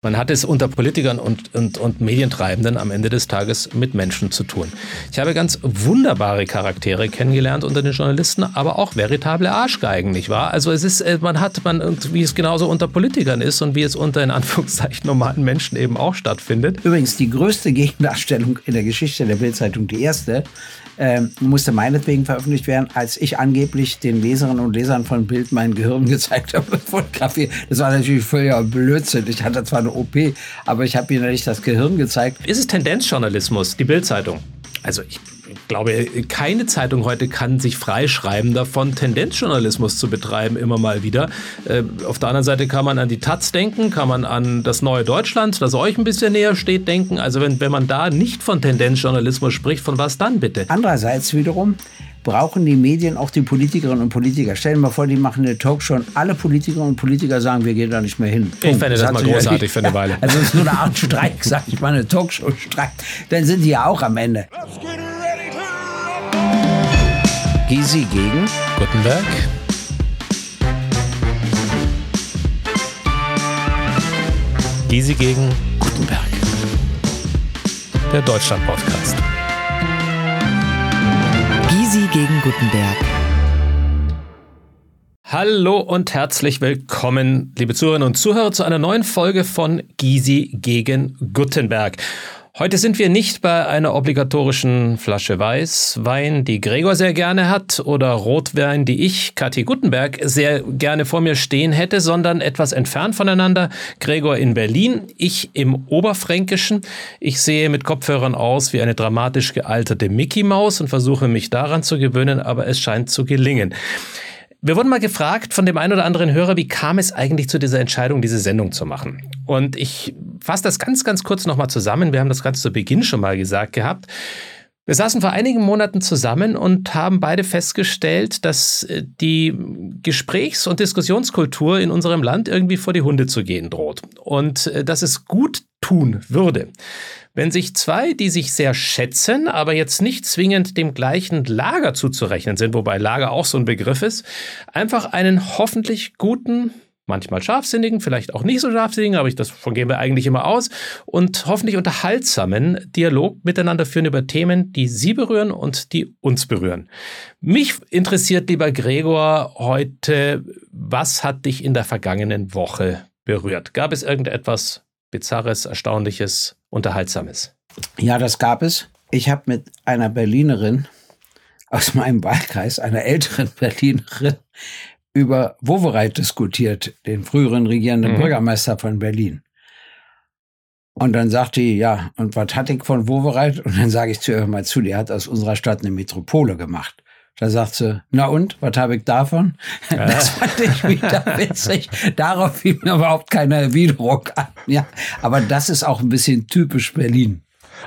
Man hat es unter Politikern und, und, und Medientreibenden am Ende des Tages mit Menschen zu tun. Ich habe ganz wunderbare Charaktere kennengelernt unter den Journalisten, aber auch veritable Arschgeigen, nicht wahr? Also es ist, äh, man hat, man, wie es genauso unter Politikern ist und wie es unter in Anführungszeichen normalen Menschen eben auch stattfindet. Übrigens, die größte Gegendarstellung in der Geschichte der Bildzeitung, die erste, ähm, musste meinetwegen veröffentlicht werden, als ich angeblich den Leserinnen und Lesern von Bild mein Gehirn gezeigt habe von Kaffee. Das war natürlich völliger Blödsinn. Ich hatte zwar eine OP, aber ich habe ihnen nicht das Gehirn gezeigt. Ist es Tendenzjournalismus, die Bildzeitung? Also ich glaube, keine Zeitung heute kann sich freischreiben davon, Tendenzjournalismus zu betreiben, immer mal wieder. Äh, auf der anderen Seite kann man an die Taz denken, kann man an das neue Deutschland, das euch ein bisschen näher steht, denken. Also wenn, wenn man da nicht von Tendenzjournalismus spricht, von was dann bitte? Andererseits wiederum brauchen die Medien auch die Politikerinnen und Politiker. Stellen wir mal vor, die machen eine Talkshow und alle Politikerinnen und Politiker sagen, wir gehen da nicht mehr hin. Punkt. Ich fände das, das mal großartig für eine Weile. Ja, also es ist nur eine Art Streik, sag ich mal, eine Talkshow-Streik. Dann sind die ja auch am Ende. Gysi gegen Gutenberg. Gysi gegen Gutenberg. Der Deutschland-Podcast. Gysi gegen Gutenberg. Hallo und herzlich willkommen, liebe Zuhörerinnen und Zuhörer, zu einer neuen Folge von Gysi gegen Gutenberg. Heute sind wir nicht bei einer obligatorischen Flasche Weißwein, die Gregor sehr gerne hat, oder Rotwein, die ich, Kathi Guttenberg, sehr gerne vor mir stehen hätte, sondern etwas entfernt voneinander. Gregor in Berlin, ich im Oberfränkischen. Ich sehe mit Kopfhörern aus wie eine dramatisch gealterte Mickey Maus und versuche mich daran zu gewöhnen, aber es scheint zu gelingen. Wir wurden mal gefragt von dem einen oder anderen Hörer, wie kam es eigentlich zu dieser Entscheidung, diese Sendung zu machen? Und ich fasse das ganz, ganz kurz nochmal zusammen. Wir haben das ganz zu Beginn schon mal gesagt gehabt. Wir saßen vor einigen Monaten zusammen und haben beide festgestellt, dass äh, die Gesprächs- und Diskussionskultur in unserem Land irgendwie vor die Hunde zu gehen droht. Und äh, dass es gut tun würde, wenn sich zwei, die sich sehr schätzen, aber jetzt nicht zwingend dem gleichen Lager zuzurechnen sind, wobei Lager auch so ein Begriff ist, einfach einen hoffentlich guten, manchmal scharfsinnigen, vielleicht auch nicht so scharfsinnigen, aber ich, davon gehen wir eigentlich immer aus, und hoffentlich unterhaltsamen Dialog miteinander führen über Themen, die Sie berühren und die uns berühren. Mich interessiert, lieber Gregor, heute, was hat dich in der vergangenen Woche berührt? Gab es irgendetwas Bizarres, Erstaunliches, Unterhaltsames? Ja, das gab es. Ich habe mit einer Berlinerin aus meinem Wahlkreis, einer älteren Berlinerin, über Wowereit diskutiert, den früheren regierenden mhm. Bürgermeister von Berlin. Und dann sagt die, ja, und was hat ich von Wowereit? Und dann sage ich zu ihr mal zu, die hat aus unserer Stadt eine Metropole gemacht. Da sagt sie, na und, was habe ich davon? Ja. Das fand ich wieder witzig. Darauf fiel mir überhaupt keine Erwiderung an. Ja, aber das ist auch ein bisschen typisch Berlin.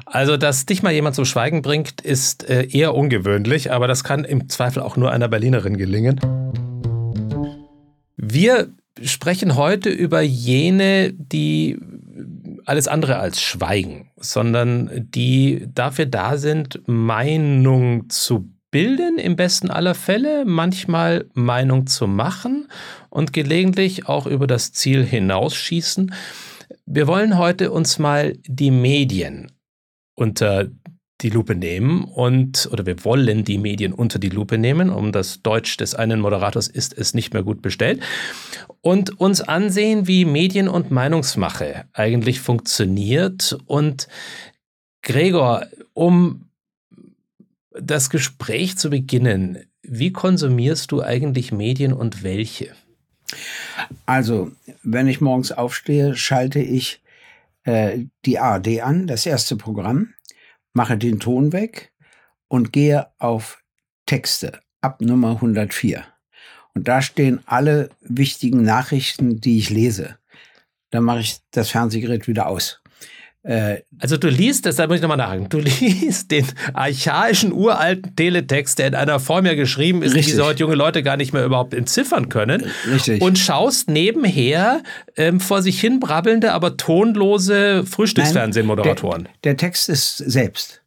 Also, dass dich mal jemand zum Schweigen bringt, ist äh, eher ungewöhnlich, aber das kann im Zweifel auch nur einer Berlinerin gelingen. Wir sprechen heute über jene, die alles andere als schweigen, sondern die dafür da sind, Meinung zu bilden im besten aller Fälle, manchmal Meinung zu machen und gelegentlich auch über das Ziel hinausschießen. Wir wollen heute uns mal die Medien unter die Lupe nehmen und, oder wir wollen die Medien unter die Lupe nehmen, um das Deutsch des einen Moderators ist es nicht mehr gut bestellt, und uns ansehen, wie Medien- und Meinungsmache eigentlich funktioniert. Und Gregor, um das Gespräch zu beginnen, wie konsumierst du eigentlich Medien und welche? Also, wenn ich morgens aufstehe, schalte ich äh, die ARD an, das erste Programm, mache den Ton weg und gehe auf Texte ab Nummer 104. Und da stehen alle wichtigen Nachrichten, die ich lese. Dann mache ich das Fernsehgerät wieder aus. Äh, also du liest, deshalb muss ich nochmal nachhaken, du liest den archaischen, uralten Teletext, der in einer Form ja geschrieben ist, richtig. die heute junge Leute gar nicht mehr überhaupt entziffern können. Richtig. Und schaust nebenher ähm, vor sich hin brabbelnde, aber tonlose Frühstücksfernsehmoderatoren. Der, der Text ist selbst.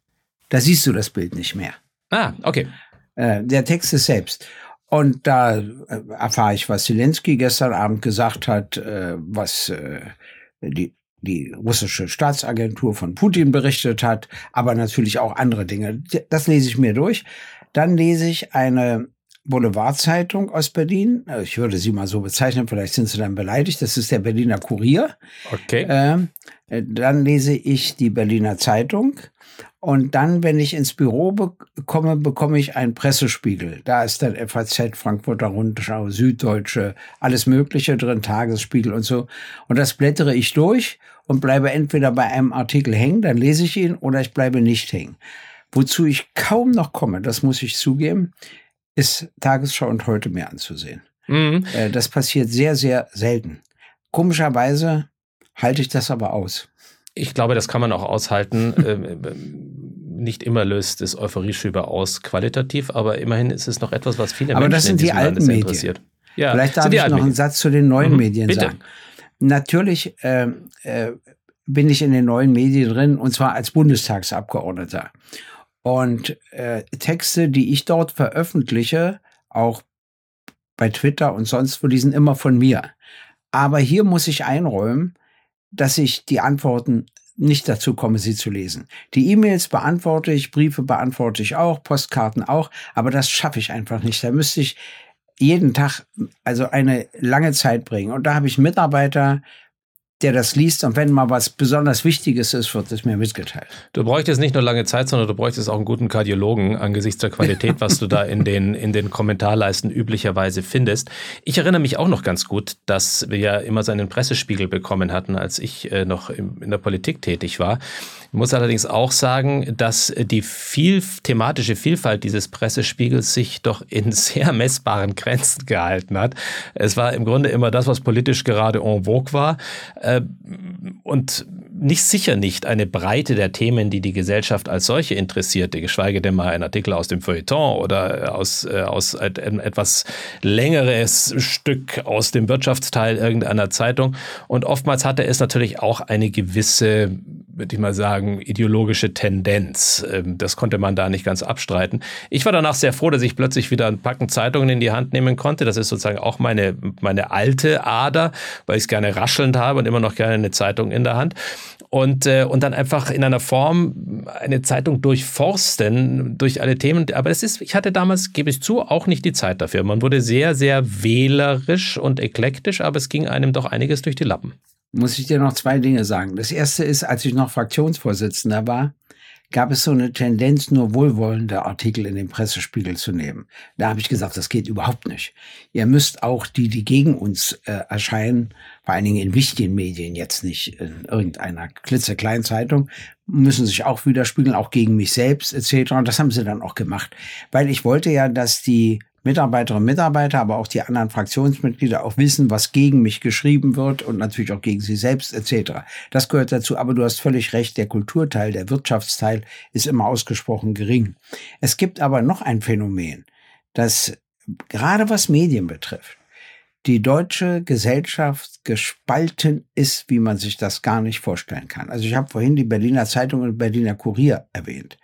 Da siehst du das Bild nicht mehr. Ah, okay. Äh, der Text ist selbst. Und da äh, erfahre ich, was Zelensky gestern Abend gesagt hat, äh, was die die russische Staatsagentur von Putin berichtet hat, aber natürlich auch andere Dinge. Das lese ich mir durch. Dann lese ich eine Boulevardzeitung aus Berlin. Äh, ich würde sie mal so bezeichnen, vielleicht sind sie dann beleidigt. Das ist der Berliner Kurier. Okay. Ähm, äh, dann lese ich die Berliner Zeitung. Und dann, wenn ich ins Büro be komme, bekomme ich einen Pressespiegel. Da ist dann FAZ, Frankfurter Rundschau, Süddeutsche, alles Mögliche drin, Tagesspiegel und so. Und das blättere ich durch und bleibe entweder bei einem Artikel hängen, dann lese ich ihn, oder ich bleibe nicht hängen. Wozu ich kaum noch komme, das muss ich zugeben, ist Tagesschau und heute mehr anzusehen. Mhm. Äh, das passiert sehr, sehr selten. Komischerweise halte ich das aber aus. Ich glaube, das kann man auch aushalten. Ähm, nicht immer löst es Euphorieschübe aus qualitativ, aber immerhin ist es noch etwas, was viele aber Menschen das sind in die alten Medien. interessiert. Ja, Vielleicht darf ich noch einen Satz zu den neuen mhm, Medien bitte. sagen. Natürlich äh, äh, bin ich in den neuen Medien drin und zwar als Bundestagsabgeordneter. Und äh, Texte, die ich dort veröffentliche, auch bei Twitter und sonst wo, die sind immer von mir. Aber hier muss ich einräumen, dass ich die Antworten nicht dazu komme, sie zu lesen. Die E-Mails beantworte ich, Briefe beantworte ich auch, Postkarten auch, aber das schaffe ich einfach nicht. Da müsste ich jeden Tag also eine lange Zeit bringen. Und da habe ich Mitarbeiter, der das liest und wenn mal was besonders Wichtiges ist, wird es mir mitgeteilt. Du bräuchtest nicht nur lange Zeit, sondern du bräuchtest auch einen guten Kardiologen angesichts der Qualität, was du da in den, in den Kommentarleisten üblicherweise findest. Ich erinnere mich auch noch ganz gut, dass wir ja immer seinen Pressespiegel bekommen hatten, als ich äh, noch in der Politik tätig war. Ich muss allerdings auch sagen, dass die viel, thematische Vielfalt dieses Pressespiegels sich doch in sehr messbaren Grenzen gehalten hat. Es war im Grunde immer das, was politisch gerade en vogue war äh, und nicht sicher nicht eine Breite der Themen, die die Gesellschaft als solche interessierte, geschweige denn mal ein Artikel aus dem Feuilleton oder aus, äh, aus ein etwas längeres Stück aus dem Wirtschaftsteil irgendeiner Zeitung. Und oftmals hatte es natürlich auch eine gewisse würde ich mal sagen, ideologische Tendenz. Ähm, das konnte man da nicht ganz abstreiten. Ich war danach sehr froh, dass ich plötzlich wieder ein Packen Zeitungen in die Hand nehmen konnte. Das ist sozusagen auch meine, meine alte Ader, weil ich es gerne raschelnd habe und immer noch gerne eine Zeitung in der Hand. Und, äh, und dann einfach in einer Form eine Zeitung durchforsten durch alle Themen. Aber es ist, ich hatte damals, gebe ich zu, auch nicht die Zeit dafür. Man wurde sehr, sehr wählerisch und eklektisch, aber es ging einem doch einiges durch die Lappen muss ich dir noch zwei Dinge sagen. Das erste ist, als ich noch Fraktionsvorsitzender war, gab es so eine Tendenz, nur wohlwollende Artikel in den Pressespiegel zu nehmen. Da habe ich gesagt, das geht überhaupt nicht. Ihr müsst auch die, die gegen uns äh, erscheinen, vor allen Dingen in wichtigen Medien, jetzt nicht in irgendeiner klitzekleinen Zeitung, müssen sich auch widerspiegeln, auch gegen mich selbst etc. Und das haben sie dann auch gemacht. Weil ich wollte ja, dass die Mitarbeiterinnen und Mitarbeiter, aber auch die anderen Fraktionsmitglieder auch wissen, was gegen mich geschrieben wird und natürlich auch gegen sie selbst etc. Das gehört dazu. Aber du hast völlig recht, der Kulturteil, der Wirtschaftsteil ist immer ausgesprochen gering. Es gibt aber noch ein Phänomen, das gerade was Medien betrifft, die deutsche Gesellschaft gespalten ist, wie man sich das gar nicht vorstellen kann. Also ich habe vorhin die Berliner Zeitung und Berliner Kurier erwähnt.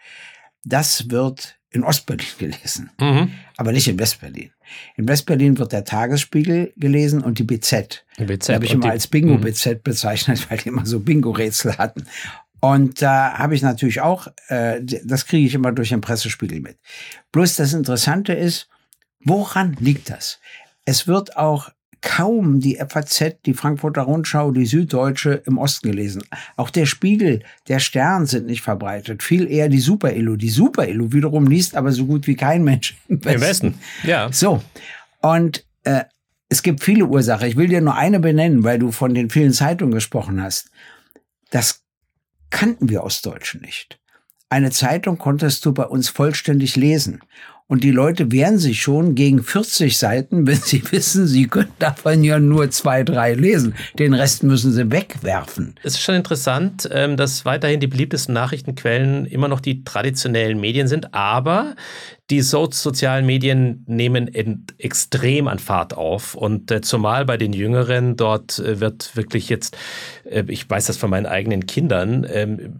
Das wird in Ostberlin gelesen, mhm. aber nicht in Westberlin. In Westberlin wird der Tagesspiegel gelesen und die BZ. Die BZ habe ich immer als Bingo-BZ mhm. bezeichnet, weil die immer so Bingo-Rätsel hatten. Und da habe ich natürlich auch, äh, das kriege ich immer durch den Pressespiegel mit. Bloß das Interessante ist, woran liegt das? Es wird auch kaum die FAZ, die Frankfurter Rundschau, die Süddeutsche im Osten gelesen. Auch der Spiegel, der Stern sind nicht verbreitet. Viel eher die Super-Illu. Die Super-Illu wiederum liest aber so gut wie kein Mensch im Westen. Im Westen, ja. So. Und äh, es gibt viele Ursachen. Ich will dir nur eine benennen, weil du von den vielen Zeitungen gesprochen hast. Das kannten wir Ostdeutschen nicht. Eine Zeitung konntest du bei uns vollständig lesen. Und die Leute wehren sich schon gegen 40 Seiten, wenn sie wissen, sie können davon ja nur zwei, drei lesen. Den Rest müssen sie wegwerfen. Es ist schon interessant, ähm, dass weiterhin die beliebtesten Nachrichtenquellen immer noch die traditionellen Medien sind, aber die so sozialen Medien nehmen extrem an Fahrt auf. Und äh, zumal bei den Jüngeren, dort äh, wird wirklich jetzt, äh, ich weiß das von meinen eigenen Kindern, ähm,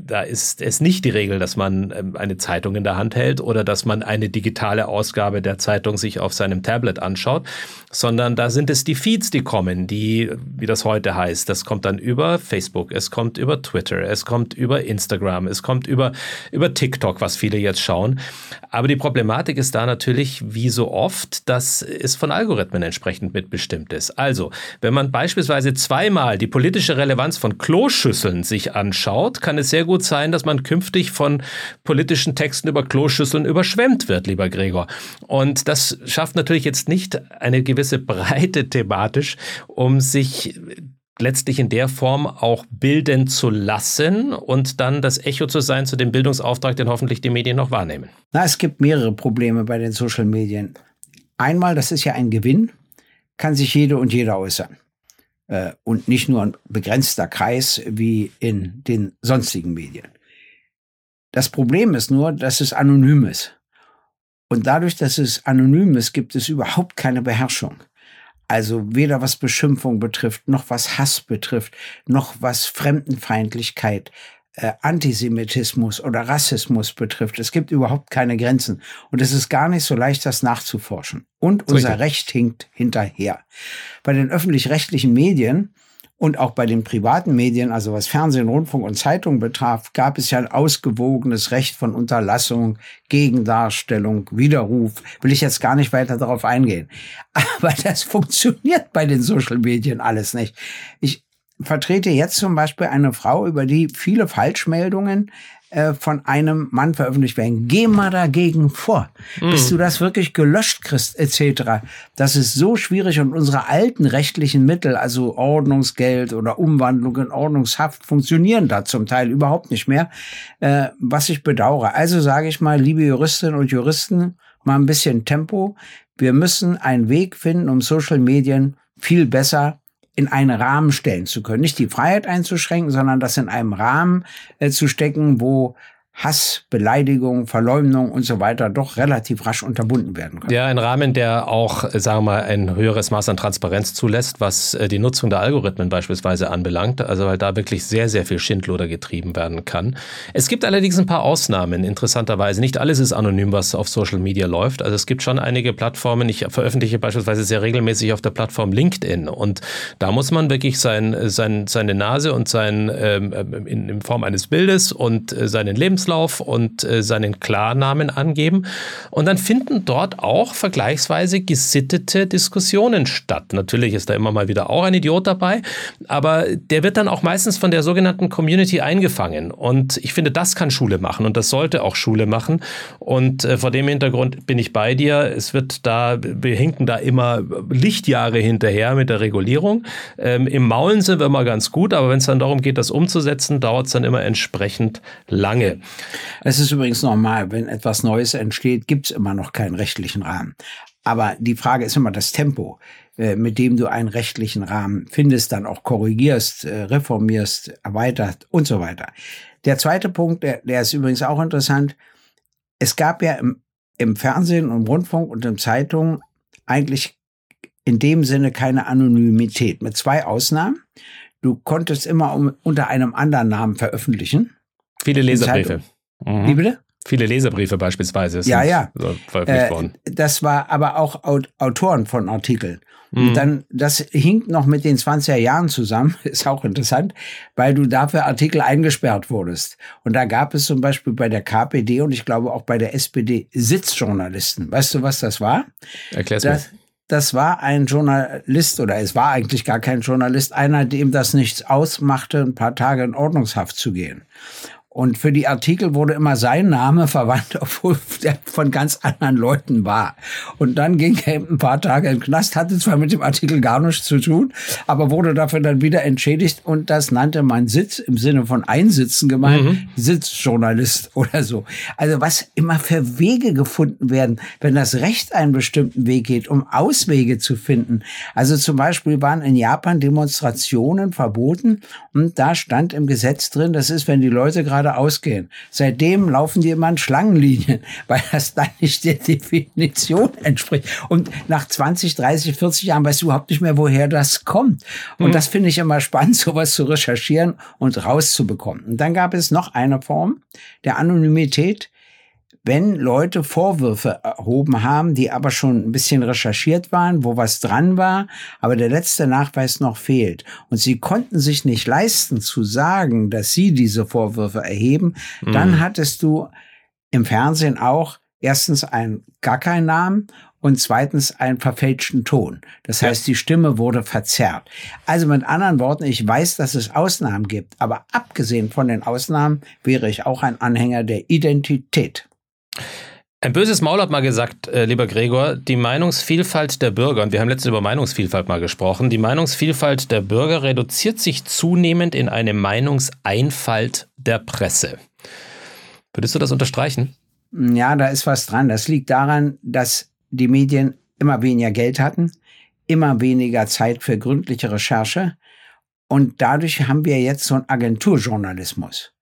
da ist es nicht die Regel, dass man ähm, eine Zeitung in der Hand hält oder dass man eine digitale Ausgabe der Zeitung sich auf seinem Tablet anschaut, sondern da sind es die Feeds, die kommen, die, wie das heute heißt, das kommt dann über Facebook, es kommt über Twitter, es kommt über Instagram, es kommt über, über TikTok, was viele jetzt schauen. Aber die Problematik ist da natürlich, wie so oft, dass es von Algorithmen entsprechend mitbestimmt ist. Also, wenn man beispielsweise zweimal die politische Relevanz von Kloschüsseln sich anschaut, kann es sehr gut sein, dass man künftig von politischen Texten über Kloschüsseln überschwemmt wird, lieber Gregor. Und das schafft natürlich jetzt nicht eine gewisse Breite thematisch, um sich letztlich in der Form auch bilden zu lassen und dann das Echo zu sein zu dem Bildungsauftrag, den hoffentlich die Medien noch wahrnehmen? Na, es gibt mehrere Probleme bei den Social Medien. Einmal, das ist ja ein Gewinn, kann sich jede und jeder äußern. Äh, und nicht nur ein begrenzter Kreis wie in den sonstigen Medien. Das Problem ist nur, dass es anonym ist. Und dadurch, dass es anonym ist, gibt es überhaupt keine Beherrschung. Also weder was Beschimpfung betrifft, noch was Hass betrifft, noch was Fremdenfeindlichkeit, äh, Antisemitismus oder Rassismus betrifft. Es gibt überhaupt keine Grenzen. Und es ist gar nicht so leicht, das nachzuforschen. Und unser Recht hinkt hinterher. Bei den öffentlich-rechtlichen Medien und auch bei den privaten Medien, also was Fernsehen, Rundfunk und Zeitung betraf, gab es ja ein ausgewogenes Recht von Unterlassung, Gegendarstellung, Widerruf. Will ich jetzt gar nicht weiter darauf eingehen. Aber das funktioniert bei den Social Medien alles nicht. Ich vertrete jetzt zum Beispiel eine Frau, über die viele Falschmeldungen äh, von einem Mann veröffentlicht werden. Geh mal dagegen vor, mm. bis du das wirklich gelöscht kriegst, etc. Das ist so schwierig und unsere alten rechtlichen Mittel, also Ordnungsgeld oder Umwandlung in Ordnungshaft, funktionieren da zum Teil überhaupt nicht mehr, äh, was ich bedauere. Also sage ich mal, liebe Juristinnen und Juristen, mal ein bisschen Tempo. Wir müssen einen Weg finden, um Social Medien viel besser in einen Rahmen stellen zu können. Nicht die Freiheit einzuschränken, sondern das in einem Rahmen äh, zu stecken, wo Hass, Beleidigung, Verleumdung und so weiter doch relativ rasch unterbunden werden können. Ja, ein Rahmen, der auch, sagen wir mal, ein höheres Maß an Transparenz zulässt, was äh, die Nutzung der Algorithmen beispielsweise anbelangt. Also weil da wirklich sehr, sehr viel Schindluder getrieben werden kann. Es gibt allerdings ein paar Ausnahmen, interessanterweise. Nicht alles ist anonym, was auf Social Media läuft. Also es gibt schon einige Plattformen. Ich veröffentliche beispielsweise sehr regelmäßig auf der Plattform LinkedIn. Und da muss man wirklich sein, sein, seine Nase und sein ähm, in, in Form eines Bildes und äh, seinen Lebens Lebenslauf und äh, seinen Klarnamen angeben. Und dann finden dort auch vergleichsweise gesittete Diskussionen statt. Natürlich ist da immer mal wieder auch ein Idiot dabei, aber der wird dann auch meistens von der sogenannten Community eingefangen. Und ich finde, das kann Schule machen und das sollte auch Schule machen. Und äh, vor dem Hintergrund bin ich bei dir. Es wird da, wir hinken da immer Lichtjahre hinterher mit der Regulierung. Ähm, Im Maulen sind wir immer ganz gut, aber wenn es dann darum geht, das umzusetzen, dauert es dann immer entsprechend lange. Es ist übrigens normal, wenn etwas Neues entsteht, gibt es immer noch keinen rechtlichen Rahmen. Aber die Frage ist immer das Tempo, äh, mit dem du einen rechtlichen Rahmen findest, dann auch korrigierst, äh, reformierst, erweitert und so weiter. Der zweite Punkt, der, der ist übrigens auch interessant. Es gab ja im, im Fernsehen und Rundfunk und in Zeitungen eigentlich in dem Sinne keine Anonymität, mit zwei Ausnahmen. Du konntest immer unter einem anderen Namen veröffentlichen. Viele Leserbriefe. Mhm. Wie bitte? Viele Leserbriefe beispielsweise sind ja, ja. veröffentlicht äh, worden. Das war aber auch Autoren von Artikeln. Und mhm. dann, das hinkt noch mit den 20er Jahren zusammen, ist auch interessant, weil du dafür Artikel eingesperrt wurdest. Und da gab es zum Beispiel bei der KPD und ich glaube auch bei der SPD Sitzjournalisten. Weißt du, was das war? Erklär's das, mir. Das war ein Journalist oder es war eigentlich gar kein Journalist, einer, dem das nichts ausmachte, ein paar Tage in Ordnungshaft zu gehen. Und für die Artikel wurde immer sein Name verwandt, obwohl der von ganz anderen Leuten war. Und dann ging er ein paar Tage in den Knast, hatte zwar mit dem Artikel gar nichts zu tun, aber wurde dafür dann wieder entschädigt. Und das nannte man Sitz im Sinne von Einsitzen gemeint, mhm. Sitzjournalist oder so. Also was immer für Wege gefunden werden, wenn das Recht einen bestimmten Weg geht, um Auswege zu finden. Also zum Beispiel waren in Japan Demonstrationen verboten und da stand im Gesetz drin, das ist, wenn die Leute gerade gerade ausgehen. Seitdem laufen die immer in Schlangenlinien, weil das dann nicht der Definition entspricht. Und nach 20, 30, 40 Jahren weißt du überhaupt nicht mehr, woher das kommt. Und mhm. das finde ich immer spannend, sowas zu recherchieren und rauszubekommen. Und dann gab es noch eine Form der Anonymität, wenn Leute Vorwürfe erhoben haben, die aber schon ein bisschen recherchiert waren, wo was dran war, aber der letzte Nachweis noch fehlt. Und sie konnten sich nicht leisten zu sagen, dass sie diese Vorwürfe erheben, mhm. dann hattest du im Fernsehen auch erstens einen gar keinen Namen und zweitens einen verfälschten Ton. Das heißt, die Stimme wurde verzerrt. Also mit anderen Worten, ich weiß, dass es Ausnahmen gibt, aber abgesehen von den Ausnahmen wäre ich auch ein Anhänger der Identität. Ein böses Maul hat mal gesagt, äh, lieber Gregor, die Meinungsvielfalt der Bürger, und wir haben letztens über Meinungsvielfalt mal gesprochen, die Meinungsvielfalt der Bürger reduziert sich zunehmend in eine Meinungseinfalt der Presse. Würdest du das unterstreichen? Ja, da ist was dran. Das liegt daran, dass die Medien immer weniger Geld hatten, immer weniger Zeit für gründliche Recherche. Und dadurch haben wir jetzt so einen Agenturjournalismus.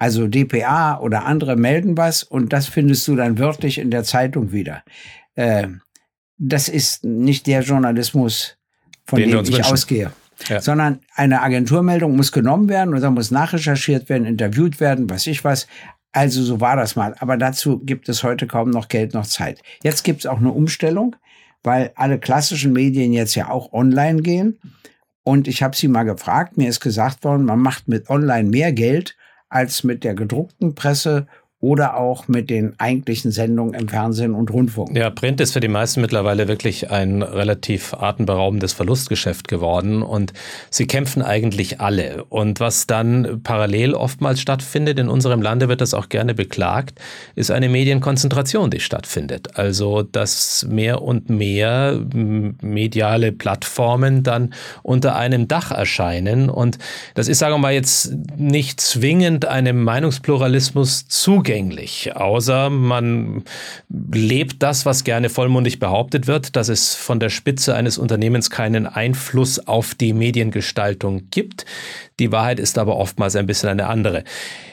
Also DPA oder andere melden was und das findest du dann wörtlich in der Zeitung wieder. Äh, das ist nicht der Journalismus, von Den dem ich wünschen. ausgehe. Ja. Sondern eine Agenturmeldung muss genommen werden und dann muss nachrecherchiert werden, interviewt werden, was ich was. Also so war das mal. Aber dazu gibt es heute kaum noch Geld noch Zeit. Jetzt gibt es auch eine Umstellung, weil alle klassischen Medien jetzt ja auch online gehen. Und ich habe sie mal gefragt, mir ist gesagt worden, man macht mit online mehr Geld als mit der gedruckten Presse oder auch mit den eigentlichen Sendungen im Fernsehen und Rundfunk. Ja, Print ist für die meisten mittlerweile wirklich ein relativ atemberaubendes Verlustgeschäft geworden und sie kämpfen eigentlich alle. Und was dann parallel oftmals stattfindet, in unserem Lande wird das auch gerne beklagt, ist eine Medienkonzentration, die stattfindet. Also, dass mehr und mehr mediale Plattformen dann unter einem Dach erscheinen und das ist, sagen wir mal, jetzt nicht zwingend einem Meinungspluralismus zugänglich zugänglich, außer man lebt das, was gerne vollmundig behauptet wird, dass es von der Spitze eines Unternehmens keinen Einfluss auf die Mediengestaltung gibt. Die Wahrheit ist aber oftmals ein bisschen eine andere.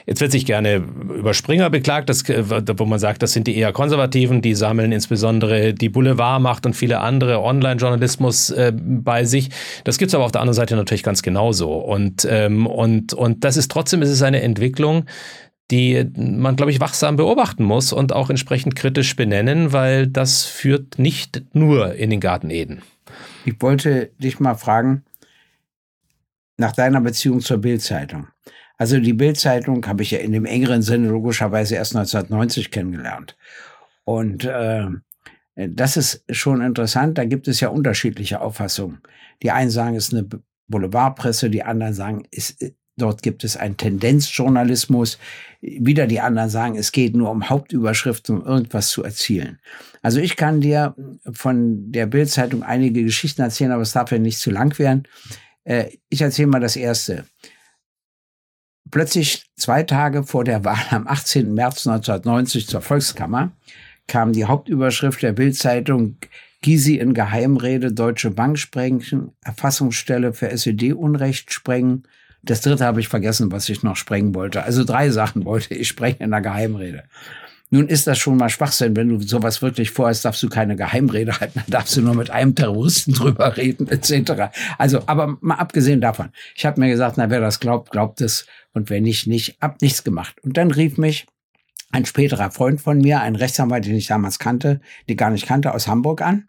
Jetzt wird sich gerne über Springer beklagt, dass, wo man sagt, das sind die eher Konservativen, die sammeln insbesondere die Boulevardmacht und viele andere Online-Journalismus äh, bei sich. Das gibt es aber auf der anderen Seite natürlich ganz genauso. Und, ähm, und, und das ist trotzdem ist es eine Entwicklung, die man, glaube ich, wachsam beobachten muss und auch entsprechend kritisch benennen, weil das führt nicht nur in den Garten Eden. Ich wollte dich mal fragen nach deiner Beziehung zur Bildzeitung. Also die Bildzeitung habe ich ja in dem engeren Sinne logischerweise erst 1990 kennengelernt. Und äh, das ist schon interessant. Da gibt es ja unterschiedliche Auffassungen. Die einen sagen, es ist eine Boulevardpresse, die anderen sagen, es Dort gibt es einen Tendenzjournalismus. Wieder die anderen sagen, es geht nur um Hauptüberschriften, um irgendwas zu erzielen. Also ich kann dir von der Bildzeitung einige Geschichten erzählen, aber es darf ja nicht zu lang werden. Äh, ich erzähle mal das erste. Plötzlich zwei Tage vor der Wahl am 18. März 1990 zur Volkskammer kam die Hauptüberschrift der Bildzeitung Gysi in Geheimrede Deutsche Bank sprengen, Erfassungsstelle für SED-Unrecht sprengen, das dritte habe ich vergessen, was ich noch sprengen wollte. Also drei Sachen wollte ich sprengen in der Geheimrede. Nun ist das schon mal Schwachsinn. Wenn du sowas wirklich vorhast, darfst du keine Geheimrede halten. Dann darfst du nur mit einem Terroristen drüber reden, etc. Also, aber mal abgesehen davon. Ich habe mir gesagt, na, wer das glaubt, glaubt es. Und wer nicht, nicht. Hab nichts gemacht. Und dann rief mich ein späterer Freund von mir, ein Rechtsanwalt, den ich damals kannte, die gar nicht kannte, aus Hamburg an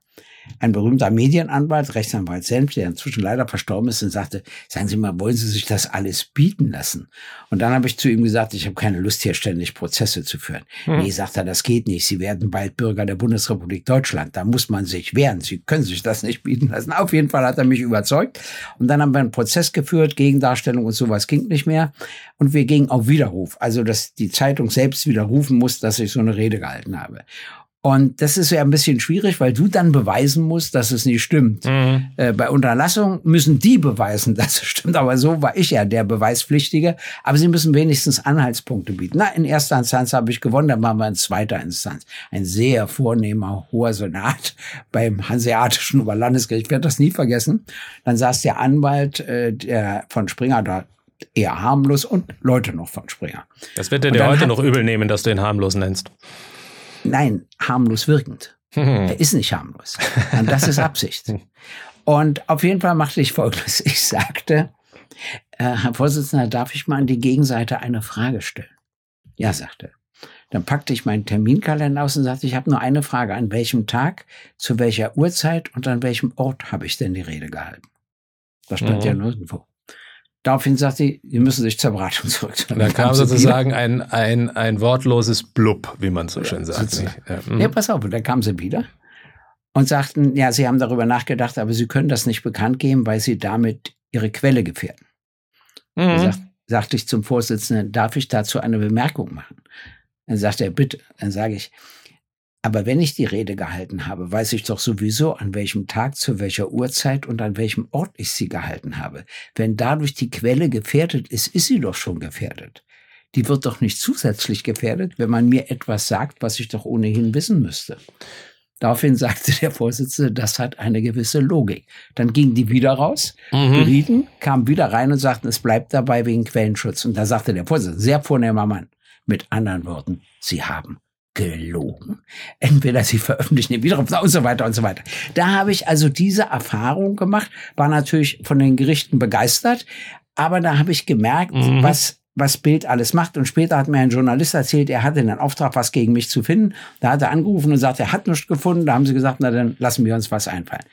ein berühmter Medienanwalt, Rechtsanwalt Senf, der inzwischen leider verstorben ist, und sagte, sagen Sie mal, wollen Sie sich das alles bieten lassen? Und dann habe ich zu ihm gesagt, ich habe keine Lust, hier ständig Prozesse zu führen. Hm. Nee, sagt er, das geht nicht. Sie werden bald Bürger der Bundesrepublik Deutschland. Da muss man sich wehren. Sie können sich das nicht bieten lassen. Auf jeden Fall hat er mich überzeugt. Und dann haben wir einen Prozess geführt, Gegendarstellung und sowas ging nicht mehr. Und wir gingen auf Widerruf. Also, dass die Zeitung selbst widerrufen muss, dass ich so eine Rede gehalten habe. Und das ist ja ein bisschen schwierig, weil du dann beweisen musst, dass es nicht stimmt. Mhm. Äh, bei Unterlassung müssen die beweisen, dass es stimmt. Aber so war ich ja der Beweispflichtige. Aber sie müssen wenigstens Anhaltspunkte bieten. Na, in erster Instanz habe ich gewonnen, dann waren wir in zweiter Instanz. Ein sehr vornehmer, hoher Senat beim Hanseatischen Oberlandesgericht. Ich werde das nie vergessen. Dann saß der Anwalt äh, der von Springer da eher harmlos und Leute noch von Springer. Das wird er dir heute noch übel nehmen, dass du ihn harmlos nennst. Nein, harmlos wirkend. Er ist nicht harmlos. Und das ist Absicht. Und auf jeden Fall machte ich Folgendes. Ich sagte, äh, Herr Vorsitzender, darf ich mal an die Gegenseite eine Frage stellen? Ja, sagte er. Dann packte ich meinen Terminkalender aus und sagte, ich habe nur eine Frage. An welchem Tag, zu welcher Uhrzeit und an welchem Ort habe ich denn die Rede gehalten? Das stand mhm. ja nirgendwo. Daraufhin sagte sie, Sie müssen sich zur Beratung zurück. Dann kam sozusagen ein, ein, ein wortloses Blub, wie man so schön sagt. Ja, mhm. ja, pass auf, und dann kam sie wieder und sagten, ja, Sie haben darüber nachgedacht, aber Sie können das nicht bekannt geben, weil Sie damit Ihre Quelle gefährden. Mhm. Sagt, sagte ich zum Vorsitzenden, darf ich dazu eine Bemerkung machen? Dann sagt er, bitte. Dann sage ich, aber wenn ich die Rede gehalten habe, weiß ich doch sowieso, an welchem Tag, zu welcher Uhrzeit und an welchem Ort ich sie gehalten habe. Wenn dadurch die Quelle gefährdet ist, ist sie doch schon gefährdet. Die wird doch nicht zusätzlich gefährdet, wenn man mir etwas sagt, was ich doch ohnehin wissen müsste. Daraufhin sagte der Vorsitzende, das hat eine gewisse Logik. Dann gingen die wieder raus, mhm. berieten, kamen wieder rein und sagten, es bleibt dabei wegen Quellenschutz. Und da sagte der Vorsitzende, sehr vornehmer Mann, mit anderen Worten, Sie haben gelogen. Entweder sie veröffentlichen den Widerruf und so weiter und so weiter. Da habe ich also diese Erfahrung gemacht, war natürlich von den Gerichten begeistert, aber da habe ich gemerkt, mhm. was was Bild alles macht. Und später hat mir ein Journalist erzählt, er hatte einen Auftrag, was gegen mich zu finden. Da hat er angerufen und sagt, er hat nichts gefunden. Da haben sie gesagt, na dann lassen wir uns was einfallen.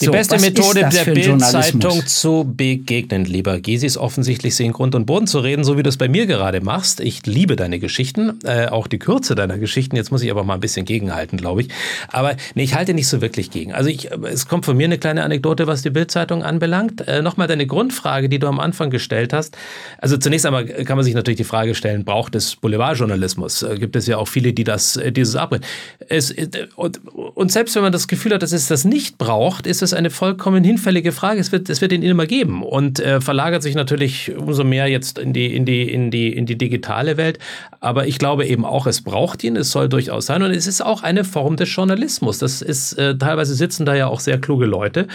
Die so, beste Methode der Bildzeitung zu begegnen, lieber Gysi, ist offensichtlich sie in Grund und Boden zu reden, so wie du es bei mir gerade machst. Ich liebe deine Geschichten, äh, auch die Kürze deiner Geschichten. Jetzt muss ich aber mal ein bisschen gegenhalten, glaube ich. Aber nee, ich halte nicht so wirklich gegen. Also ich, es kommt von mir eine kleine Anekdote, was die Bildzeitung anbelangt. Äh, Nochmal deine Grundfrage, die du am Anfang gestellt hast. Also zunächst einmal kann man sich natürlich die Frage stellen, braucht es Boulevardjournalismus? Äh, gibt es ja auch viele, die das, äh, dieses abbrechen. Es, äh, und, und selbst wenn man das Gefühl hat, dass es das nicht braucht, ist es ist eine vollkommen hinfällige Frage. Es wird, es wird ihn immer geben und äh, verlagert sich natürlich umso mehr jetzt in die, in die, in die, in die digitale Welt. Aber ich glaube eben auch, es braucht ihn. Es soll durchaus sein und es ist auch eine Form des Journalismus. Das ist äh, teilweise sitzen da ja auch sehr kluge Leute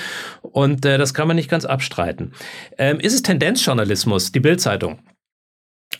und äh, das kann man nicht ganz abstreiten. Ähm, ist es Tendenzjournalismus? Die Bildzeitung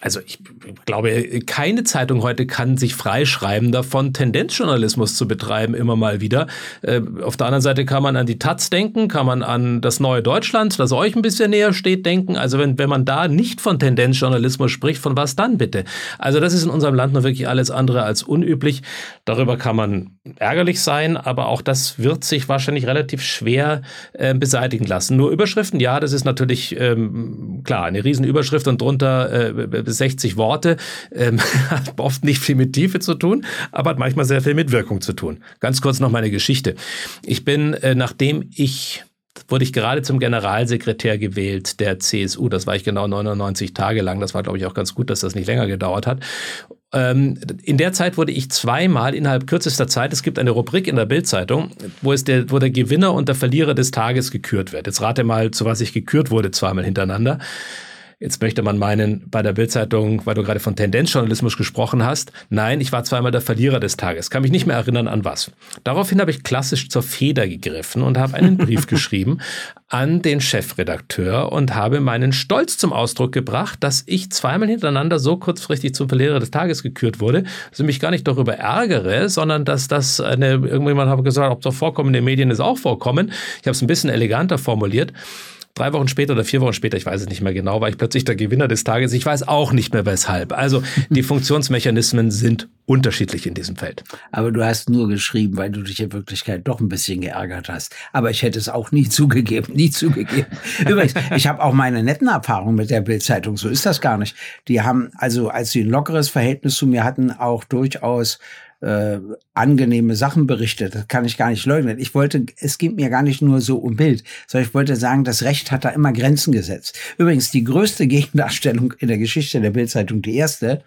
also ich glaube, keine Zeitung heute kann sich freischreiben davon, Tendenzjournalismus zu betreiben, immer mal wieder. Äh, auf der anderen Seite kann man an die Taz denken, kann man an das neue Deutschland, das euch ein bisschen näher steht, denken. Also wenn, wenn man da nicht von Tendenzjournalismus spricht, von was dann bitte? Also das ist in unserem Land nur wirklich alles andere als unüblich. Darüber kann man ärgerlich sein, aber auch das wird sich wahrscheinlich relativ schwer äh, beseitigen lassen. Nur Überschriften, ja, das ist natürlich ähm, klar, eine Riesenüberschrift und drunter äh, 60 Worte, ähm, hat oft nicht viel mit Tiefe zu tun, aber hat manchmal sehr viel mit Wirkung zu tun. Ganz kurz noch meine Geschichte. Ich bin, äh, nachdem ich wurde ich gerade zum Generalsekretär gewählt der CSU. Das war ich genau 99 Tage lang. Das war, glaube ich, auch ganz gut, dass das nicht länger gedauert hat. Ähm, in der Zeit wurde ich zweimal innerhalb kürzester Zeit, es gibt eine Rubrik in der Bildzeitung, wo, der, wo der Gewinner und der Verlierer des Tages gekürt wird. Jetzt rate mal, zu was ich gekürt wurde, zweimal hintereinander. Jetzt möchte man meinen, bei der Bildzeitung, weil du gerade von Tendenzjournalismus gesprochen hast, nein, ich war zweimal der Verlierer des Tages, kann mich nicht mehr erinnern an was. Daraufhin habe ich klassisch zur Feder gegriffen und habe einen Brief geschrieben an den Chefredakteur und habe meinen Stolz zum Ausdruck gebracht, dass ich zweimal hintereinander so kurzfristig zum Verlierer des Tages gekürt wurde, dass ich mich gar nicht darüber ärgere, sondern dass das eine, irgendjemand habe gesagt, ob doch vorkommen in den Medien ist auch vorkommen. Ich habe es ein bisschen eleganter formuliert drei Wochen später oder vier Wochen später, ich weiß es nicht mehr genau, war ich plötzlich der Gewinner des Tages. Ich weiß auch nicht mehr weshalb. Also die Funktionsmechanismen sind unterschiedlich in diesem Feld. Aber du hast nur geschrieben, weil du dich in Wirklichkeit doch ein bisschen geärgert hast. Aber ich hätte es auch nie zugegeben, nie zugegeben. Übrigens, ich habe auch meine netten Erfahrungen mit der Bildzeitung. So ist das gar nicht. Die haben also, als sie ein lockeres Verhältnis zu mir hatten, auch durchaus äh, angenehme Sachen berichtet. Das kann ich gar nicht leugnen. Ich wollte, es geht mir gar nicht nur so um Bild, sondern ich wollte sagen, das Recht hat da immer Grenzen gesetzt. Übrigens, die größte Gegendarstellung in der Geschichte der Bildzeitung, die erste,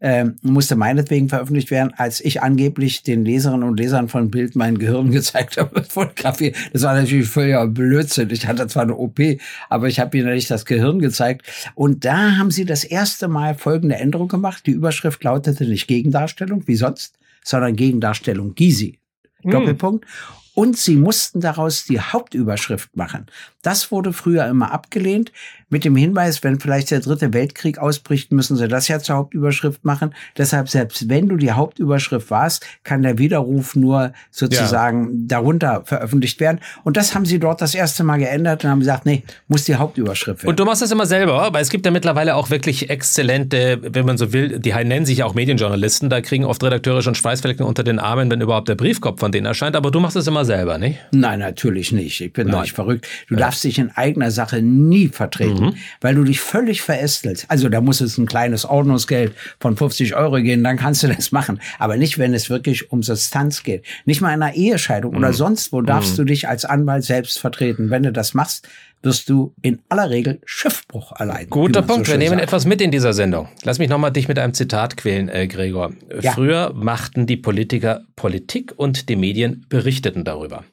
äh, musste meinetwegen veröffentlicht werden, als ich angeblich den Leserinnen und Lesern von Bild mein Gehirn gezeigt habe, Fotografie. Das war natürlich völliger Blödsinn. Ich hatte zwar eine OP, aber ich habe ihnen nicht das Gehirn gezeigt. Und da haben sie das erste Mal folgende Änderung gemacht. Die Überschrift lautete nicht Gegendarstellung, wie sonst, sondern Gegendarstellung Gysi. Hm. Doppelpunkt. Und sie mussten daraus die Hauptüberschrift machen. Das wurde früher immer abgelehnt mit dem Hinweis, wenn vielleicht der dritte Weltkrieg ausbricht, müssen sie das ja zur Hauptüberschrift machen. Deshalb, selbst wenn du die Hauptüberschrift warst, kann der Widerruf nur sozusagen ja. darunter veröffentlicht werden. Und das haben sie dort das erste Mal geändert und haben gesagt, nee, muss die Hauptüberschrift werden. Und du machst das immer selber, weil es gibt ja mittlerweile auch wirklich exzellente, wenn man so will, die nennen sich auch Medienjournalisten, da kriegen oft Redakteure schon Schweißflecken unter den Armen, wenn überhaupt der Briefkopf von denen erscheint. Aber du machst es immer selber, nicht? Nein, natürlich nicht. Ich bin doch nicht verrückt. Du ja. darfst dich in eigener Sache nie vertreten, mhm. Weil du dich völlig verästelst. Also da muss es ein kleines Ordnungsgeld von 50 Euro gehen, dann kannst du das machen. Aber nicht, wenn es wirklich um Substanz geht. Nicht mal in einer Ehescheidung mhm. oder sonst wo darfst mhm. du dich als Anwalt selbst vertreten. Wenn du das machst, wirst du in aller Regel Schiffbruch allein. Guter Punkt. So Wir nehmen sagt. etwas mit in dieser Sendung. Lass mich nochmal dich mit einem Zitat quälen, äh, Gregor. Ja. Früher machten die Politiker Politik und die Medien berichteten darüber.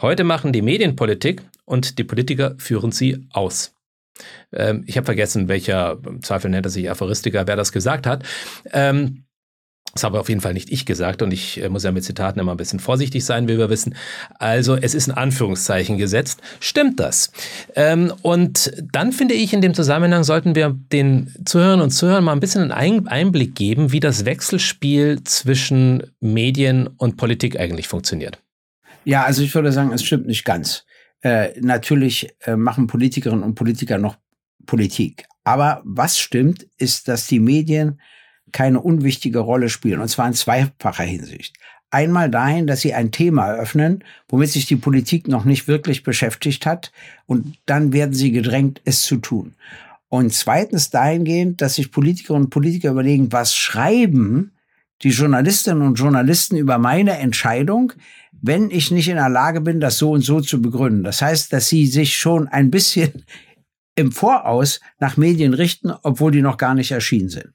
Heute machen die Medien Politik und die Politiker führen sie aus. Ähm, ich habe vergessen, welcher Zweifel nennt er sich Aphoristiker, wer das gesagt hat. Ähm, das habe auf jeden Fall nicht ich gesagt und ich äh, muss ja mit Zitaten immer ein bisschen vorsichtig sein, wie wir wissen. Also es ist ein Anführungszeichen gesetzt. Stimmt das? Ähm, und dann finde ich, in dem Zusammenhang sollten wir den Zuhörern und Zuhörern mal ein bisschen einen Einblick geben, wie das Wechselspiel zwischen Medien und Politik eigentlich funktioniert. Ja, also ich würde sagen, es stimmt nicht ganz. Äh, natürlich äh, machen Politikerinnen und Politiker noch Politik. Aber was stimmt, ist, dass die Medien keine unwichtige Rolle spielen, und zwar in zweifacher Hinsicht. Einmal dahin, dass sie ein Thema eröffnen, womit sich die Politik noch nicht wirklich beschäftigt hat, und dann werden sie gedrängt, es zu tun. Und zweitens dahingehend, dass sich Politikerinnen und Politiker überlegen, was schreiben die Journalistinnen und Journalisten über meine Entscheidung, wenn ich nicht in der Lage bin, das so und so zu begründen. Das heißt, dass sie sich schon ein bisschen im Voraus nach Medien richten, obwohl die noch gar nicht erschienen sind.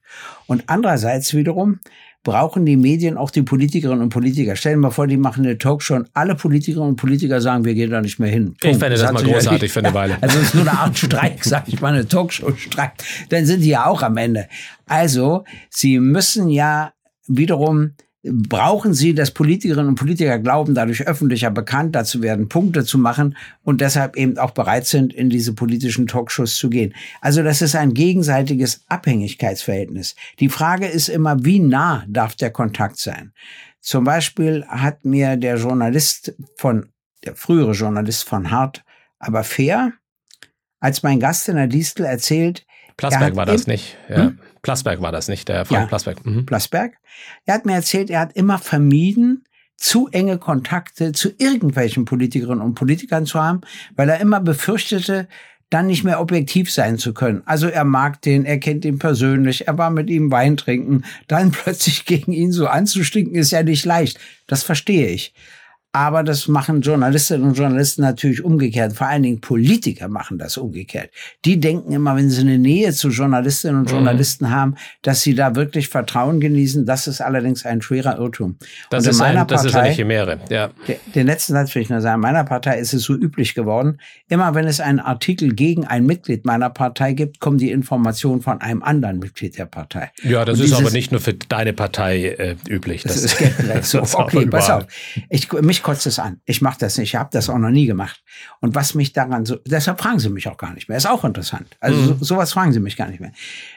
Und andererseits wiederum brauchen die Medien auch die Politikerinnen und Politiker. Stellen wir mal vor, die machen eine Talkshow und alle Politikerinnen und Politiker sagen, wir gehen da nicht mehr hin. Punkt. Ich fände das, das mal großartig für eine Weile. Also es ist nur eine Art Streik, sag ich mal, eine Talkshow-Streik. Dann sind die ja auch am Ende. Also, sie müssen ja wiederum brauchen sie, dass Politikerinnen und Politiker glauben, dadurch öffentlicher bekannter zu werden, Punkte zu machen und deshalb eben auch bereit sind, in diese politischen Talkshows zu gehen. Also das ist ein gegenseitiges Abhängigkeitsverhältnis. Die Frage ist immer, wie nah darf der Kontakt sein? Zum Beispiel hat mir der Journalist von, der frühere Journalist von Hart, aber fair, als mein Gast in der Distel erzählt, Plasberg war das nicht. Ja. Hm? Plasberg war das nicht, der Frank ja, Plasberg. Mhm. Plasberg. Er hat mir erzählt, er hat immer vermieden, zu enge Kontakte zu irgendwelchen Politikerinnen und Politikern zu haben, weil er immer befürchtete, dann nicht mehr objektiv sein zu können. Also er mag den, er kennt ihn persönlich, er war mit ihm Wein trinken, dann plötzlich gegen ihn so anzustinken, ist ja nicht leicht. Das verstehe ich. Aber das machen Journalistinnen und Journalisten natürlich umgekehrt. Vor allen Dingen Politiker machen das umgekehrt. Die denken immer, wenn sie eine Nähe zu Journalistinnen und mhm. Journalisten mhm. haben, dass sie da wirklich Vertrauen genießen. Das ist allerdings ein schwerer Irrtum. Das, ist, ein, das Partei, ist eine Chimäre. Ja. Den letzten Satz will ich nur sagen. In meiner Partei ist es so üblich geworden. Immer wenn es einen Artikel gegen ein Mitglied meiner Partei gibt, kommen die Informationen von einem anderen Mitglied der Partei. Ja, das und ist dieses, aber nicht nur für deine Partei äh, üblich. Das, das ist generell so. okay, pass auf. Ich, mich kotzt es an. Ich mache das nicht. Ich habe das auch noch nie gemacht. Und was mich daran so, deshalb fragen Sie mich auch gar nicht mehr. Ist auch interessant. Also mhm. so, sowas fragen Sie mich gar nicht mehr.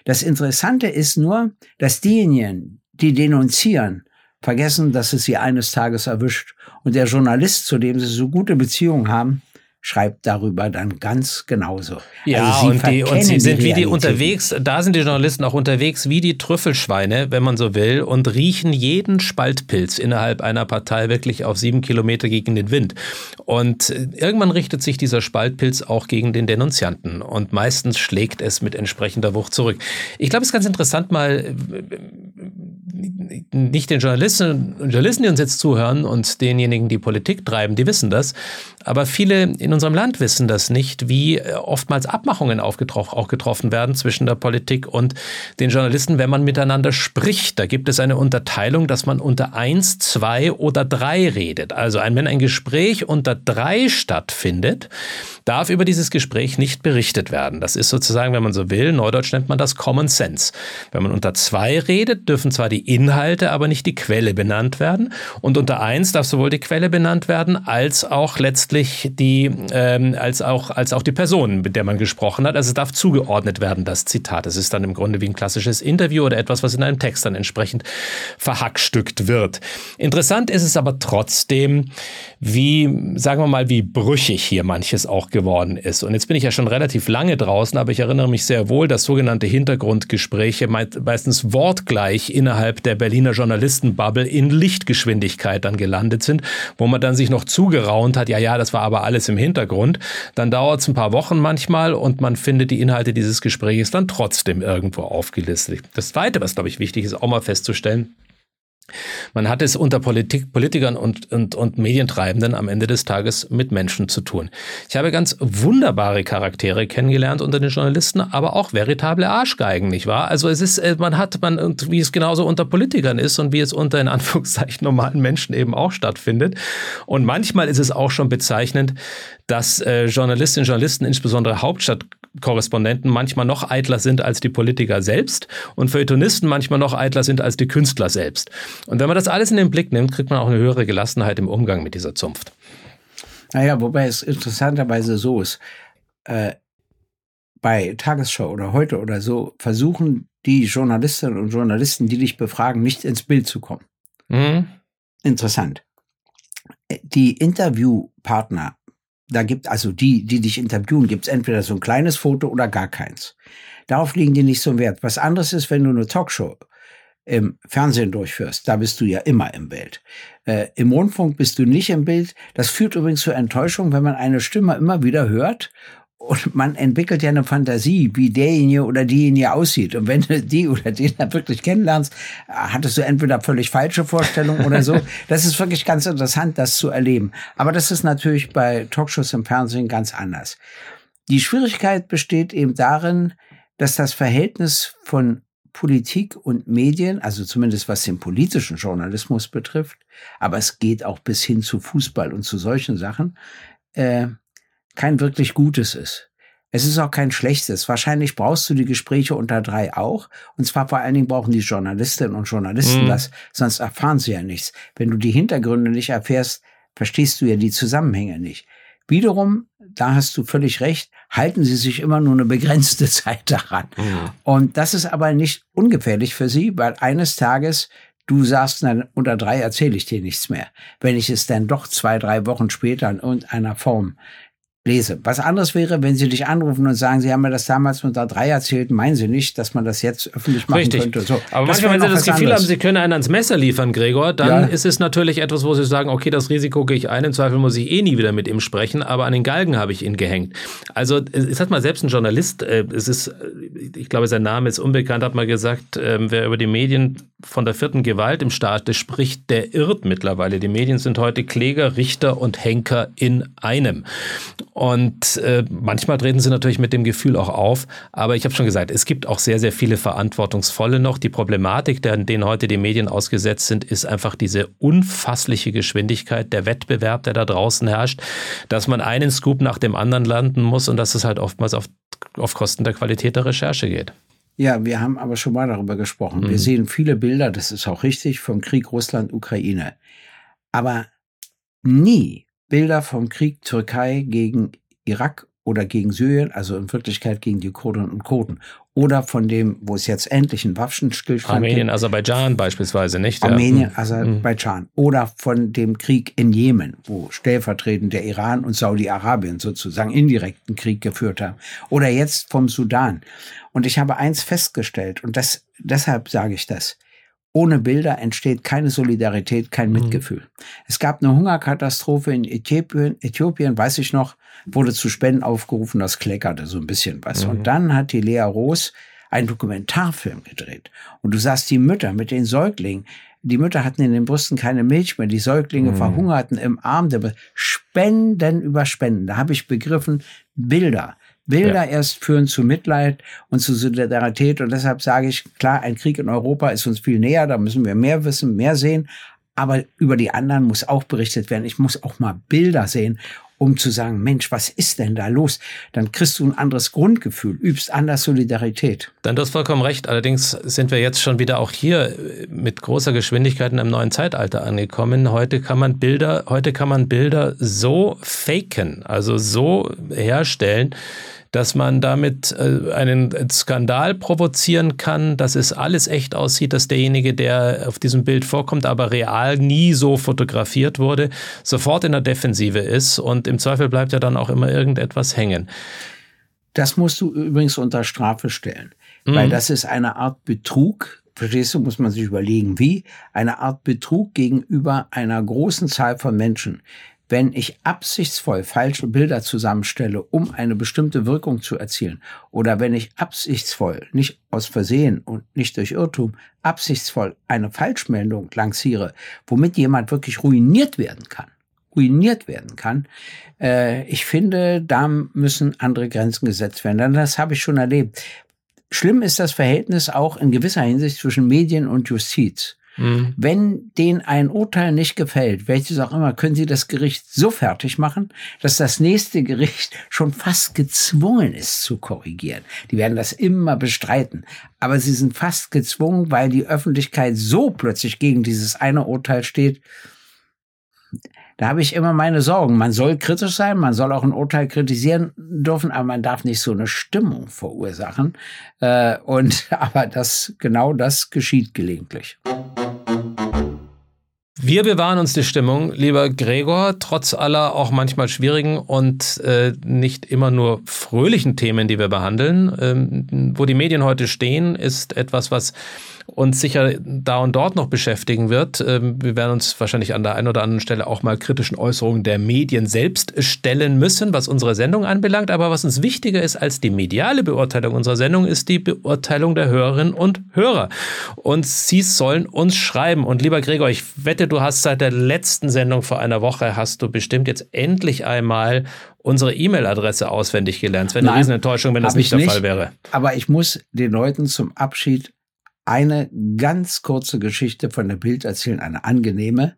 Das Interessante ist nur, dass diejenigen, die denunzieren, vergessen, dass es sie eines Tages erwischt. Und der Journalist, zu dem sie so gute Beziehungen haben, schreibt darüber dann ganz genauso. Ja, also und, die, und sie sind die wie die unterwegs, da sind die Journalisten auch unterwegs wie die Trüffelschweine, wenn man so will, und riechen jeden Spaltpilz innerhalb einer Partei wirklich auf sieben Kilometer gegen den Wind. Und äh, irgendwann richtet sich dieser Spaltpilz auch gegen den Denunzianten und meistens schlägt es mit entsprechender Wucht zurück. Ich glaube, es ist ganz interessant, mal äh, nicht den Journalisten Journalisten, die uns jetzt zuhören und denjenigen, die Politik treiben, die wissen das. Aber viele in unserem Land wissen das nicht, wie äh, oftmals Abmachungen auch getroffen werden zwischen der Politik und den Journalisten, wenn man miteinander spricht. Da gibt es eine Unterteilung, dass man unter eins, zwei oder drei redet. Also wenn ein Gespräch unter drei stattfindet, darf über dieses Gespräch nicht berichtet werden. Das ist sozusagen, wenn man so will, neudeutsch nennt man das Common Sense. Wenn man unter zwei redet, dürfen zwar die Inhalte Inhalte, aber nicht die Quelle benannt werden. Und unter eins darf sowohl die Quelle benannt werden, als auch letztlich die, ähm, als auch, als auch die Person, mit der man gesprochen hat. Also es darf zugeordnet werden, das Zitat. Es ist dann im Grunde wie ein klassisches Interview oder etwas, was in einem Text dann entsprechend verhackstückt wird. Interessant ist es aber trotzdem, wie, sagen wir mal, wie brüchig hier manches auch geworden ist. Und jetzt bin ich ja schon relativ lange draußen, aber ich erinnere mich sehr wohl, dass sogenannte Hintergrundgespräche meistens wortgleich innerhalb der Berliner Journalistenbubble in Lichtgeschwindigkeit dann gelandet sind, wo man dann sich noch zugeraunt hat, ja, ja, das war aber alles im Hintergrund. Dann dauert es ein paar Wochen manchmal und man findet die Inhalte dieses Gesprächs dann trotzdem irgendwo aufgelistet. Das Zweite, was, glaube ich, wichtig ist, auch mal festzustellen, man hat es unter Politik, Politikern und, und, und Medientreibenden am Ende des Tages mit Menschen zu tun. Ich habe ganz wunderbare Charaktere kennengelernt unter den Journalisten, aber auch veritable Arschgeigen, nicht wahr? Also es ist, äh, man hat, man, wie es genauso unter Politikern ist und wie es unter in Anführungszeichen normalen Menschen eben auch stattfindet. Und manchmal ist es auch schon bezeichnend, dass äh, Journalistinnen und Journalisten, insbesondere Hauptstadtkorrespondenten, manchmal noch eitler sind als die Politiker selbst und Feuilletonisten manchmal noch eitler sind als die Künstler selbst. Und wenn man das alles in den Blick nimmt, kriegt man auch eine höhere Gelassenheit im Umgang mit dieser Zunft. Naja, wobei es interessanterweise so ist, äh, bei Tagesschau oder heute oder so versuchen die Journalistinnen und Journalisten, die dich befragen, nicht ins Bild zu kommen. Mhm. Interessant. Die Interviewpartner da gibt also die, die dich interviewen, gibt es entweder so ein kleines Foto oder gar keins. Darauf liegen die nicht so einen Wert. Was anderes ist, wenn du eine Talkshow im Fernsehen durchführst, da bist du ja immer im Bild. Äh, Im Rundfunk bist du nicht im Bild. Das führt übrigens zu Enttäuschung, wenn man eine Stimme immer wieder hört und man entwickelt ja eine Fantasie, wie derjenige oder diejenige aussieht. Und wenn du die oder den da wirklich kennenlernst, hattest du entweder völlig falsche Vorstellungen oder so. Das ist wirklich ganz interessant, das zu erleben. Aber das ist natürlich bei Talkshows im Fernsehen ganz anders. Die Schwierigkeit besteht eben darin, dass das Verhältnis von Politik und Medien, also zumindest was den politischen Journalismus betrifft, aber es geht auch bis hin zu Fußball und zu solchen Sachen, äh, kein wirklich gutes ist. Es ist auch kein schlechtes. Wahrscheinlich brauchst du die Gespräche unter drei auch. Und zwar vor allen Dingen brauchen die Journalistinnen und Journalisten mhm. das, sonst erfahren sie ja nichts. Wenn du die Hintergründe nicht erfährst, verstehst du ja die Zusammenhänge nicht. Wiederum, da hast du völlig recht, halten sie sich immer nur eine begrenzte Zeit daran. Mhm. Und das ist aber nicht ungefährlich für sie, weil eines Tages du sagst, dann unter drei erzähle ich dir nichts mehr. Wenn ich es dann doch zwei, drei Wochen später in irgendeiner Form lese. Was anderes wäre, wenn Sie dich anrufen und sagen, Sie haben mir das damals unter drei erzählt, meinen Sie nicht, dass man das jetzt öffentlich machen Richtig. könnte. So, Aber manchmal, wenn Sie das Gefühl anderes. haben, Sie können einen ans Messer liefern, Gregor, dann ja. ist es natürlich etwas, wo Sie sagen, okay, das Risiko gehe ich ein, im Zweifel muss ich eh nie wieder mit ihm sprechen, aber an den Galgen habe ich ihn gehängt. Also, es hat mal selbst ein Journalist, äh, es ist, äh, ich glaube, sein Name ist unbekannt, hat mal gesagt, ähm, wer über die Medien von der vierten Gewalt im Staate spricht, der irrt mittlerweile. Die Medien sind heute Kläger, Richter und Henker in einem. Und äh, manchmal treten sie natürlich mit dem Gefühl auch auf. Aber ich habe schon gesagt, es gibt auch sehr, sehr viele Verantwortungsvolle noch. Die Problematik, denen heute die Medien ausgesetzt sind, ist einfach diese unfassliche Geschwindigkeit, der Wettbewerb, der da draußen herrscht, dass man einen Scoop nach dem anderen landen muss und dass es halt oftmals auf, auf Kosten der Qualität der Recherche geht. Ja, wir haben aber schon mal darüber gesprochen. Mhm. Wir sehen viele Bilder, das ist auch richtig, vom Krieg Russland-Ukraine. Aber nie Bilder vom Krieg Türkei gegen Irak oder gegen Syrien, also in Wirklichkeit gegen die Kurden und Kurden. Oder von dem, wo es jetzt endlich einen Waffenstillstand Armenien, gibt. Aserbaidschan beispielsweise, nicht? Armenien, ja. Aserbaidschan. Mhm. Oder von dem Krieg in Jemen, wo stellvertretend der Iran und Saudi-Arabien sozusagen indirekten Krieg geführt haben. Oder jetzt vom Sudan. Und ich habe eins festgestellt, und das, deshalb sage ich das. Ohne Bilder entsteht keine Solidarität, kein mhm. Mitgefühl. Mhm. Es gab eine Hungerkatastrophe in Äthiopien, Äthiopien, weiß ich noch, wurde zu Spenden aufgerufen, das kleckerte so ein bisschen was. Mhm. Und dann hat die Lea Roos einen Dokumentarfilm gedreht. Und du sahst die Mütter mit den Säuglingen. Die Mütter hatten in den Brüsten keine Milch mehr. Die Säuglinge mhm. verhungerten im Arm. Spenden über Spenden. Da habe ich begriffen, Bilder. Bilder ja. erst führen zu Mitleid und zu Solidarität. Und deshalb sage ich, klar, ein Krieg in Europa ist uns viel näher, da müssen wir mehr wissen, mehr sehen. Aber über die anderen muss auch berichtet werden. Ich muss auch mal Bilder sehen, um zu sagen, Mensch, was ist denn da los? Dann kriegst du ein anderes Grundgefühl, übst anders Solidarität. Dann du hast vollkommen recht. Allerdings sind wir jetzt schon wieder auch hier mit großer Geschwindigkeit in einem neuen Zeitalter angekommen. Heute kann man Bilder, heute kann man Bilder so faken, also so herstellen, dass man damit äh, einen Skandal provozieren kann, dass es alles echt aussieht, dass derjenige, der auf diesem Bild vorkommt, aber real nie so fotografiert wurde, sofort in der Defensive ist und im Zweifel bleibt ja dann auch immer irgendetwas hängen. Das musst du übrigens unter Strafe stellen, mhm. weil das ist eine Art Betrug, Verstehst du, muss man sich überlegen, wie eine Art Betrug gegenüber einer großen Zahl von Menschen wenn ich absichtsvoll falsche Bilder zusammenstelle, um eine bestimmte Wirkung zu erzielen, oder wenn ich absichtsvoll, nicht aus Versehen und nicht durch Irrtum, absichtsvoll eine Falschmeldung lanciere, womit jemand wirklich ruiniert werden kann, ruiniert werden kann, äh, ich finde, da müssen andere Grenzen gesetzt werden. Denn das habe ich schon erlebt. Schlimm ist das Verhältnis auch in gewisser Hinsicht zwischen Medien und Justiz. Mhm. Wenn denen ein Urteil nicht gefällt, welches auch immer, können sie das Gericht so fertig machen, dass das nächste Gericht schon fast gezwungen ist zu korrigieren. Die werden das immer bestreiten. Aber sie sind fast gezwungen, weil die Öffentlichkeit so plötzlich gegen dieses eine Urteil steht. Da habe ich immer meine Sorgen. Man soll kritisch sein, man soll auch ein Urteil kritisieren dürfen, aber man darf nicht so eine Stimmung verursachen. Äh, und aber das genau das geschieht gelegentlich. Wir bewahren uns die Stimmung, lieber Gregor, trotz aller auch manchmal schwierigen und äh, nicht immer nur fröhlichen Themen, die wir behandeln. Ähm, wo die Medien heute stehen, ist etwas, was uns sicher da und dort noch beschäftigen wird. Ähm, wir werden uns wahrscheinlich an der einen oder anderen Stelle auch mal kritischen Äußerungen der Medien selbst stellen müssen, was unsere Sendung anbelangt. Aber was uns wichtiger ist als die mediale Beurteilung unserer Sendung, ist die Beurteilung der Hörerinnen und Hörer. Und sie sollen uns schreiben. Und lieber Gregor, ich wette, du hast seit der letzten Sendung vor einer Woche, hast du bestimmt jetzt endlich einmal unsere E-Mail-Adresse auswendig gelernt. Es wäre eine Nein, Riesenenttäuschung, wenn das nicht der nicht, Fall wäre. Aber ich muss den Leuten zum Abschied eine ganz kurze Geschichte von der Bild erzählen, eine angenehme.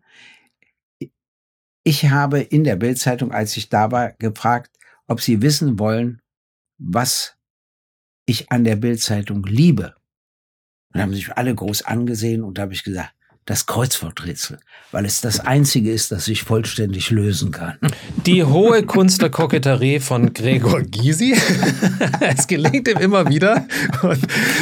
Ich habe in der Bildzeitung, als ich da war, gefragt, ob sie wissen wollen, was ich an der Bildzeitung liebe. Und haben sich alle groß angesehen und da habe ich gesagt, das Kreuzworträtsel, weil es das einzige ist, das ich vollständig lösen kann. Die hohe Kunst der Koketterie von Gregor Gysi. es gelingt ihm immer wieder. Und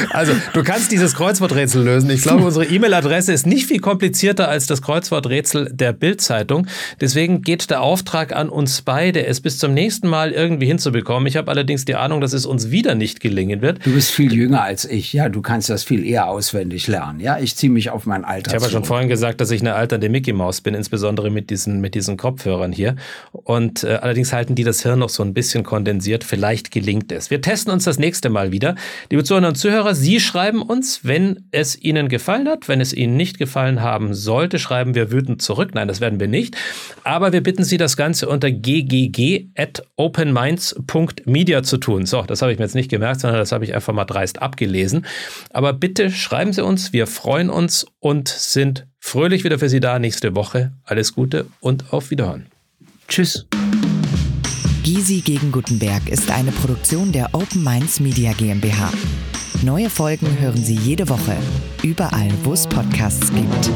also, du kannst dieses Kreuzworträtsel lösen. Ich glaube, unsere E-Mail-Adresse ist nicht viel komplizierter als das Kreuzworträtsel der Bild-Zeitung. Deswegen geht der Auftrag an uns beide, es bis zum nächsten Mal irgendwie hinzubekommen. Ich habe allerdings die Ahnung, dass es uns wieder nicht gelingen wird. Du bist viel jünger als ich. Ja, du kannst das viel eher auswendig lernen. Ja, ich ziehe mich auf mein Alter. Ich schon vorhin gesagt, dass ich eine alternde Mickey Maus bin, insbesondere mit diesen, mit diesen Kopfhörern hier. Und äh, allerdings halten die das Hirn noch so ein bisschen kondensiert. Vielleicht gelingt es. Wir testen uns das nächste Mal wieder. Liebe Zuhörer und Zuhörer, Sie schreiben uns, wenn es Ihnen gefallen hat. Wenn es Ihnen nicht gefallen haben sollte, schreiben wir wütend zurück. Nein, das werden wir nicht. Aber wir bitten Sie, das Ganze unter ggg.openminds.media zu tun. So, das habe ich mir jetzt nicht gemerkt, sondern das habe ich einfach mal dreist abgelesen. Aber bitte schreiben Sie uns. Wir freuen uns und sind sind fröhlich wieder für Sie da nächste Woche. Alles Gute und auf Wiederhören. Tschüss. Gysi gegen Gutenberg ist eine Produktion der Open Minds Media GmbH. Neue Folgen hören Sie jede Woche, überall, wo es Podcasts gibt.